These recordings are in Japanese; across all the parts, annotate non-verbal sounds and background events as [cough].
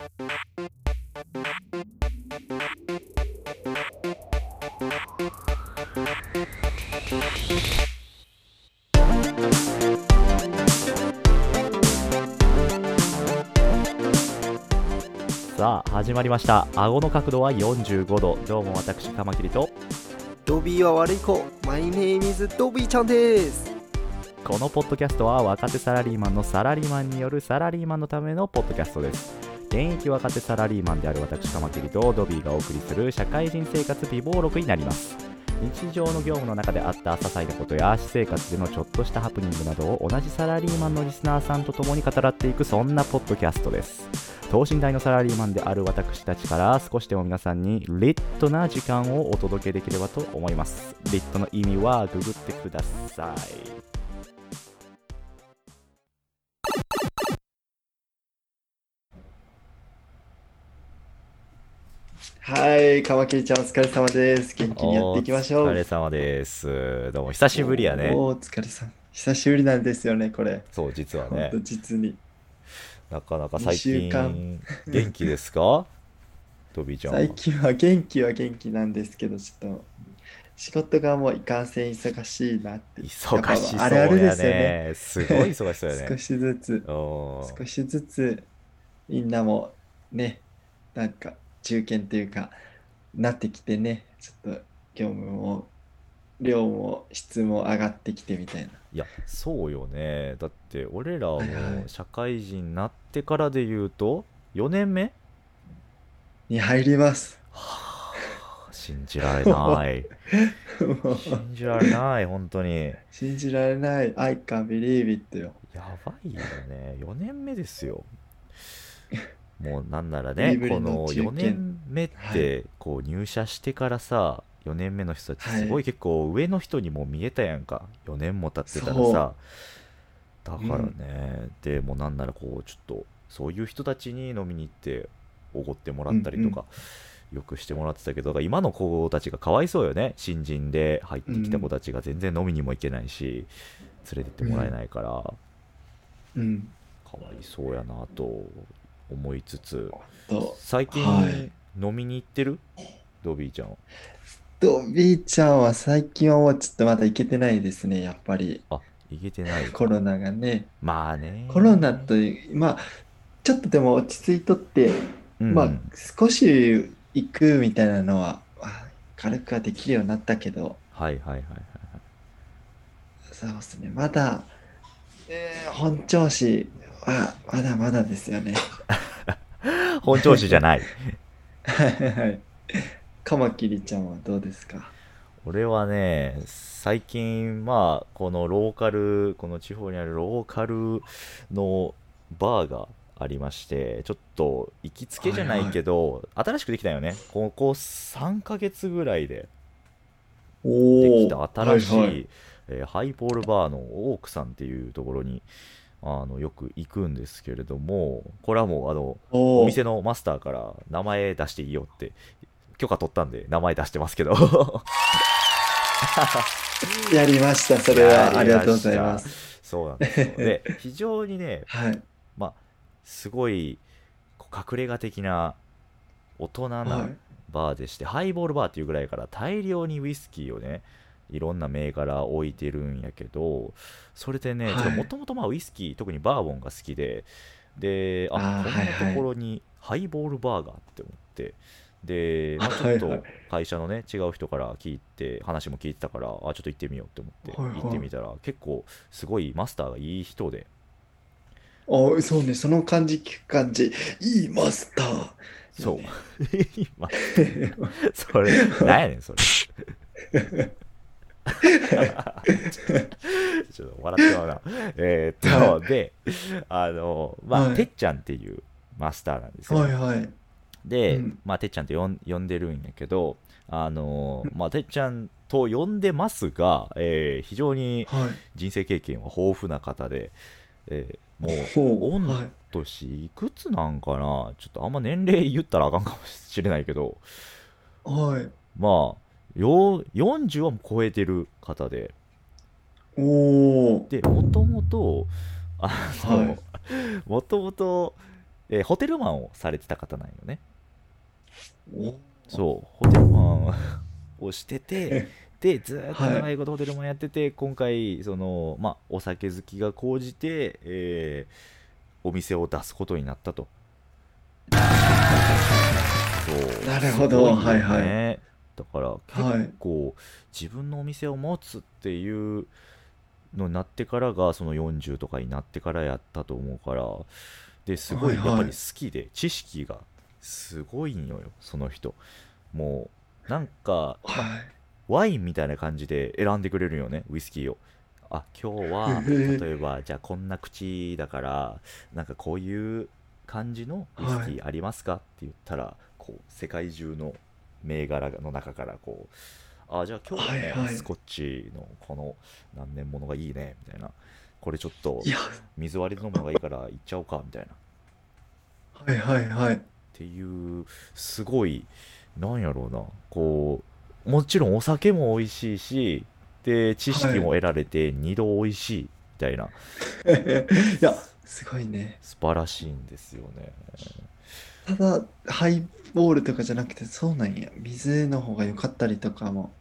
さあ始まりました。顎の角度は45度。どうも私カマキリと。ドビーは悪い子。My name is ドビーちゃんです。このポッドキャストは若手サラリーマンのサラリーマンによるサラリーマンのためのポッドキャストです現役若手サラリーマンである私カマキリとドビーがお送りする社会人生活美貌録になります。日常の業務の中であった些細なことや私生活でのちょっとしたハプニングなどを同じサラリーマンのリスナーさんと共に語らっていくそんなポッドキャストです。等身大のサラリーマンである私たちから少しでも皆さんにリットな時間をお届けできればと思います。リットの意味はググってください。はいカマキリちゃんお疲れ様です。元気にやっていきましょう。お疲れ様です。どうも久しぶりやね。お疲れ様久しぶりなんですよねこれ。そう実はね。実に。なかなか最近間。元気ですか？トビーちゃんは。最近は元気は元気なんですけどちょっと仕事がもういかんせん忙しいなって。忙しそうやね。ね。すごい忙しそうやね。少しずつ。少しずつみんなもねなんか中堅というかなってきてねちょっと業務も量も質も上がってきてみたいな。いやそうよね。だって俺らも社会人になってからで言うと4年目に入ります。はあ信じられない。[laughs] 信じられない本当に。信じられない。I can't believe it よ。やばいよね。4年目ですよもうなんならねこのの中堅4年目っはてこう入社してからさ4年目の人たちすごはいい結構上の人にも見えたやんか。4年も経ってたらさ。だからね、でもうなんならこうちょっとそういう人たちに飲みに行っておごってもらったりとか、よくしてもらってたけど今の子たちがかわいそうよね。新人で入ってきた子たちが全然飲みにも行けないし連れてってもらえないから、うん。かわいそうやなと思いつつと最近、はい。飲みに行ってる？ドビーちゃんドビーちゃんは最近はもうちょっとまだ行けてないですねやっぱり。あ行けてない。コロナがね。まあね。コロナというまあちょっとでも落ち着いとってうん。まあ少し行くみたいなのはまあ軽くはできるようになったけど。はいはいはいはいそうですね。まだ、えー本調子はまだまだですよね。は [laughs] い本調子じゃない。はいはいカマキリちゃんはどうですか？俺はね最近まあこのローカルこの地方にあるローカルのバーがありましてちょっと行きつけじゃないけど、新しくできたよね。ここ3ヶ月ぐらいでおできた新しい、はいはい。えーハイボールバーのオークさんっていうところにあのよく行くんですけれどもこれはもうあのお店のマスターから名前出していいよって許可取ったんで名前出してますけど。[laughs] やりましたそれは。ありがとうございます。そうなんですよ。で [laughs] 非常にねはい。まあすごい隠れ家的な大人はない。バーでして、ハイボールバーっていうぐらいから大量にウイスキーをねいろんな銘柄置いてるんやけどそれでねはい。もともとウイスキー特にバーボンが好きででああーこんなところにハイボールバーがって思ってで、まあ、ちょっと会社のね違う人から聞いて話も聞いてたからあちょっと行ってみようって思って行ってみたら結構すごいマスターがいい人で。おそうねその感じ聞く感じいいマスター。そう。ね。[laughs] 今それ何やねんそれ [laughs] [laughs] ちょっと笑ってまうな。えーっとであのまあ、はい。てっちゃんっていうマスターなんですよ、はいはい。で、うん。まあてっちゃんって呼ん呼んでるんやけどあのまあてっちゃんと呼んでますが、えー非常にはい。人生経験は豊富な方で、えーもう御年いくつなんかな？ちょっとあんま年齢言ったらあかんかもしれないけど。はい。はい。まあよ40は超えてる方で。おおでもともとあはの [laughs] もともとえーホテルマンをされてた方なんよね。おそう。ホテルマンをしててでずーっと長いことホテルマンやってて、今回その、まあ、お酒好きが高じて、えーお店を出すことになったと。そうなるほど。ねはいはいだからはい。結構自分のお店を持つっていうのになってからがその40とかになってからやったと思うからですごいやっはい。はいぱり好きで知識がすごいのよその人。もうなんかはい。ワインみたいな感じで選んでくれるよねウイスキーを。あ今日は例えばじゃあこんな口だからなんかこういう感じのウイスキーありますか、って言ったらこう世界中の銘柄の中からこうあじゃあ今日はね、はいはい。スコッチのこの何年ものがいいねみたいな。これちょっと水割りで飲むのがいいから行っちゃおうかみたいな。っはいはいはい。ていうすごいなんやろうな。こうもちろんお酒も美味しいしで知識も得られて二度美味しいみたいな、[laughs] いやすごいね。素晴らしいんですよねただハイボールとかじゃなくてそうなんや。水の方が良かったりとかも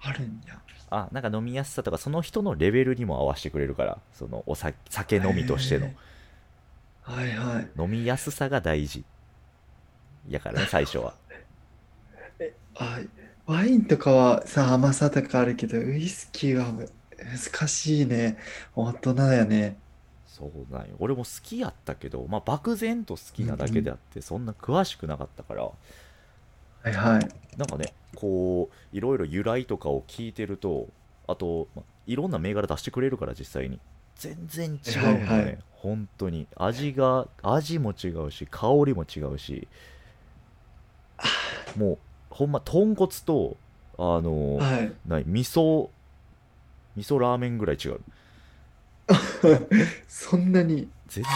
あるんや。あなんか飲みやすさとかその人のレベルにも合わせてくれるからそのお酒酒飲みとしての。はいはい。飲みやすさが大事。やからね最初は。[laughs] あワインとかはさ甘さとかあるけどウイスキーはむ難しいね。大人やねそうなんよ。俺も好きやったけどまあ漠然と好きなだけであってそんな詳しくなかったから。はいはい。なんかねこういろいろ由来とかを聞いてるとあと、まあいろんな銘柄出してくれるから実際に。全然違うのね、はいはい。本当に。味が味も違うし香りも違うし。もうほんま豚骨とあの、はい。何味噌味噌ラーメンぐらい違う [laughs] そんなに。全然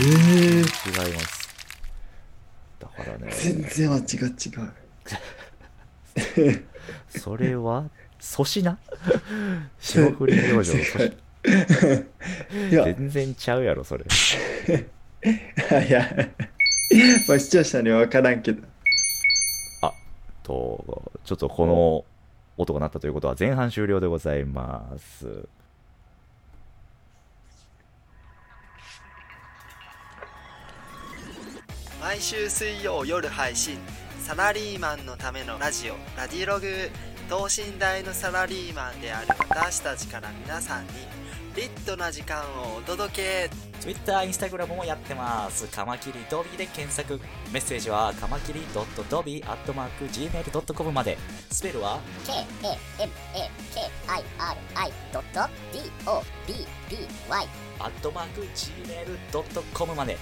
ええ。違う違いますだからね。全然味が違う。[laughs] それは粗品？霜降り明星の粗品。[laughs] 全然ちゃうやろそれ。いや。まあ視聴者には分からんけど。とちょっとこの音が鳴ったということは前半終了でございます毎週水曜夜配信サラリーマンのためのラジオラディログ等身大のサラリーマンである私たちから皆さんにリットな時間をお届け Twitter、Instagram もやってます。カマキリドビーで検索。メッセージはカマキリ .dobi.gmail.com まで。スペルは？K-A-M-A-K-I-R-I.DOBBY アットマーク Gmail.com まで。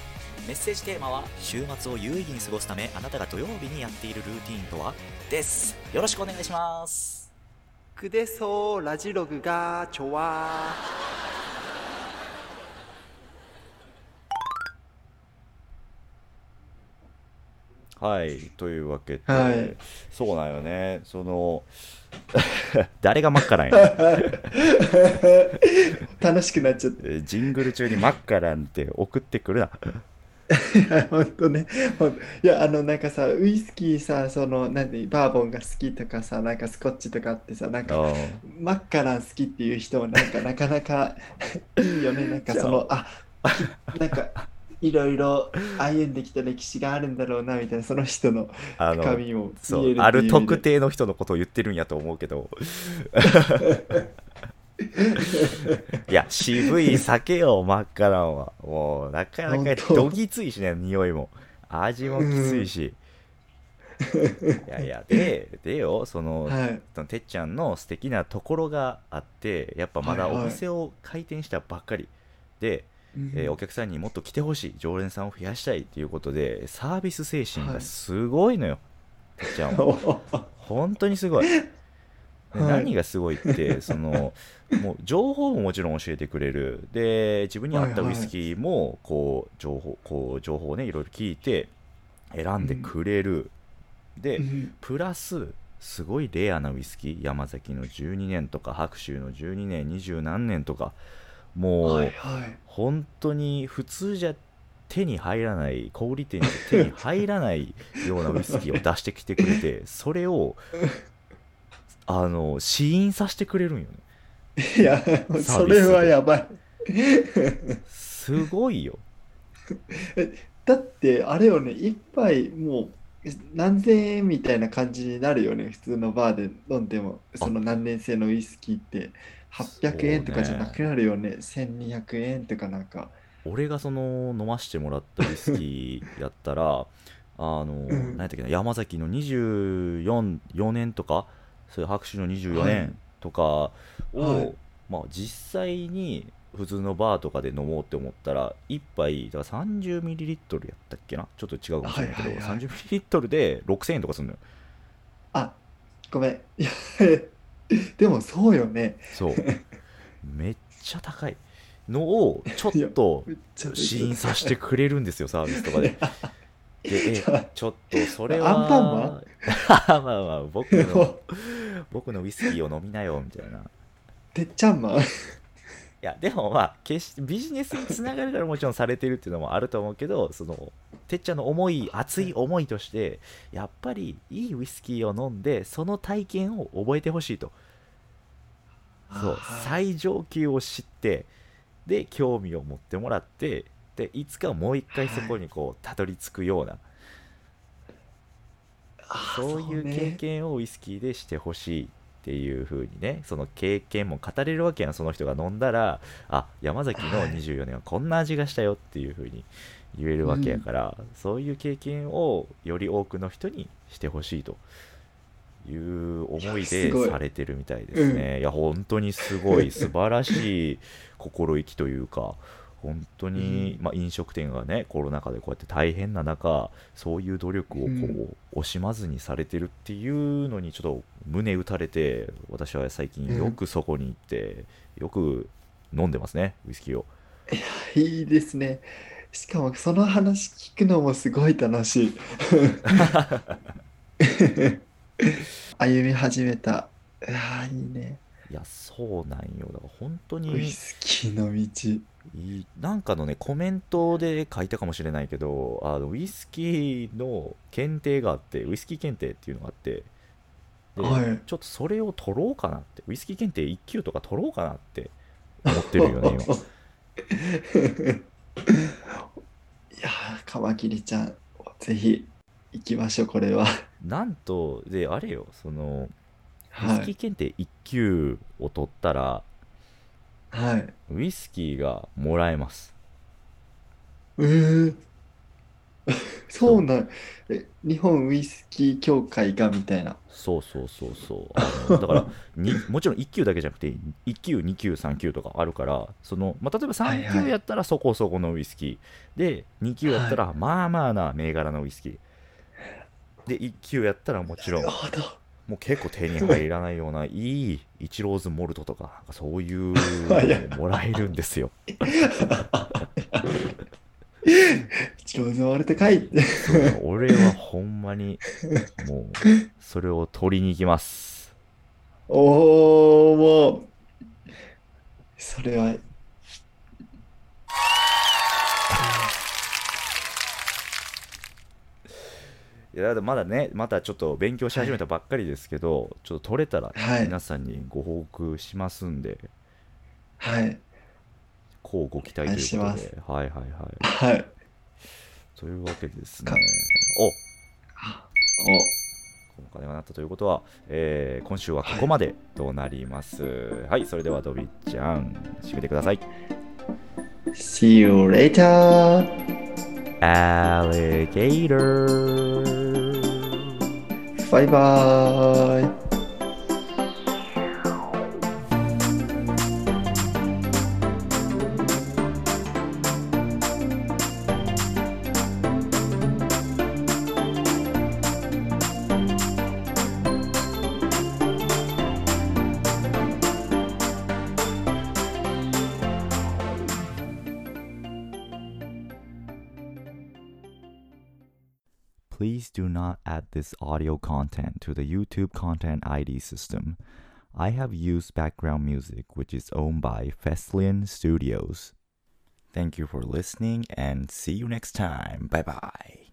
メッセージテーマは週末を有意義に過ごすためあなたが土曜日にやっているルーティーンとは？です。よろしくお願いします。くでそうラジログがちょわはいというわけで、はい。そうなんよね。その [laughs] 誰がマッカランや？楽しくなっちゃってえジングル中にマッカランって送ってくるな [laughs] 本当ね。ほんいやあのなんかさウイスキーさそのなんでバーボンが好きとかさなんかスコッチとかあってさなんかうんマッカラン好きっていう人もなんかなかなかいいよね。なんかそのあなんかいろいろ歩んできた歴史があるんだろうなみたいなその人のあの深みもそう見えるっていう意味で。ある特定の人のことを言ってるんやと思うけど [laughs] [laughs] いや渋い酒よマッカランは。もうなかなかどぎついしね匂いも。味もきついし、いやいやででよその、はい。そのてっちゃんの素敵なところがあってやっぱまだはいはい。お店を開店したばっかり。で、えーお客さんにもっと来てほしい。常連さんを増やしたいっていうことでサービス精神がすごいのよ、てっちゃんは。[laughs] 本当にすごい何がすごいって [laughs] そのもう情報ももちろん教えてくれる。で自分に合ったウイスキーもこう情報こう情報をねいろいろ聞いて選んでくれる、で、うん。プラスすごいレアなウイスキー。山崎の12年とか白州の12年二十何年とかもう、はいはい。本当に普通じゃ手に入らない小売店に手に入らないようなウイスキーを出してきてくれてそれをあの試飲させてくれるんよね。いや、それはやばい。すごいよ。[laughs] だって、あれよね、一杯もう何千円みたいな感じになるよね、普通のバーで飲んでも、その何年生のウイスキーって。800円とかじゃなくなるよね、1200円とかなんか。俺がその飲ましてもらったウイスキーやったらあの、ん。何やったっけな山崎の24 4年とかそういう白酒の24はい。年とかを、はい。まあ、実際に普通のバーとかで飲もうって思ったら1杯だから 30ml やったっけな？ちょっと違うかもしれないけど、はいはいはい。30ml で6000円とかするのよ。あ、ごめん。[laughs] でもそうよね。そう。めっちゃ高いのをちょっと試飲させてくれるんですよサービスとかで。でちょっとそれはアンパンマ [laughs] まあまあ僕の [laughs] 僕のウイスキーを飲みなよみたいな。いてっちゃんマン。やでもまあ決してビジネスにつながるからもちろんされてるっていうのもあると思うけどそのてっちゃんの思い熱い思いとしてやっぱりいいウイスキーを飲んでその体験を覚えてほしいと。そうはい最上級を知ってで興味を持ってもらってでいつかもう一回そこにこうたどり着くような。あそういうね経験をウイスキーでしてほしいっていう風にねその経験も語れるわけやんその人が飲んだらあ山崎のはい。24年はこんな味がしたよっていう風に言えるわけやから、そういう経験をより多くの人にしてほしいという思いいやでされてるみたいですね。いや本当にすごい。素晴らしい心意気というか本当に、まあ、飲食店がねコロナ禍でこうやって大変な中そういう努力をこう、うん惜しまずにされてるっていうのにちょっと胸打たれて私は最近よくそこに行って、よく飲んでますねウイスキーをいいですね。しかもその話聞くのもすごい楽しい。[laughs] 歩み始めた。いやーいいね。いやそうなんよだから本当ウにイスキーの道。なんかのねコメントで書いたかもしれないけどあのウイスキーの検定があってウイスキー検定っていうのがあってで、はいちょっとそれを取ろうかなってウイスキー検定1級とか取ろうかなって思ってるよね今 [laughs] いやーカマキリちゃん、ぜひ行きましょう、これは。なんとであれよそのウイはい。スキー検定1級を取ったら、はい。ウイスキーがもらえますえー、[laughs] そうなん。え、日本ウイスキー協会がみたいな。そうそうそうそうだから [laughs] にもちろん1級だけじゃなくて1級2級3級とかあるからその、まあ、例えば3はいはい級やったらそこそこのウイスキー、で2級やったらまあまあな銘柄のウイスキーで1級やったらもちろんなるほど。もう結構手に入らないような [laughs] いいイチローズモルトとかそういうのをもらえるんですよ。上手割れてかい。って。俺はほんまにもうそれを取りに行きます。おー、もう、それは、いやまだねまたちょっと勉強し始めたばっかりですけど、ちょっと取れたらはい。皆さんにご報告しますんで、はい。こうご期待ということで。はいはいはい。はい。というわけでですね。か。お。お、この金がなったということは、えー今週はここまでとなります。はい、それではドビッちゃん締めてください。See you later! アリゲーターバイバーイ Please do not add this audio content to the YouTube Content ID system. I have used background music which is owned by Feslian Studios. Thank you for listening and see you next time. Bye bye.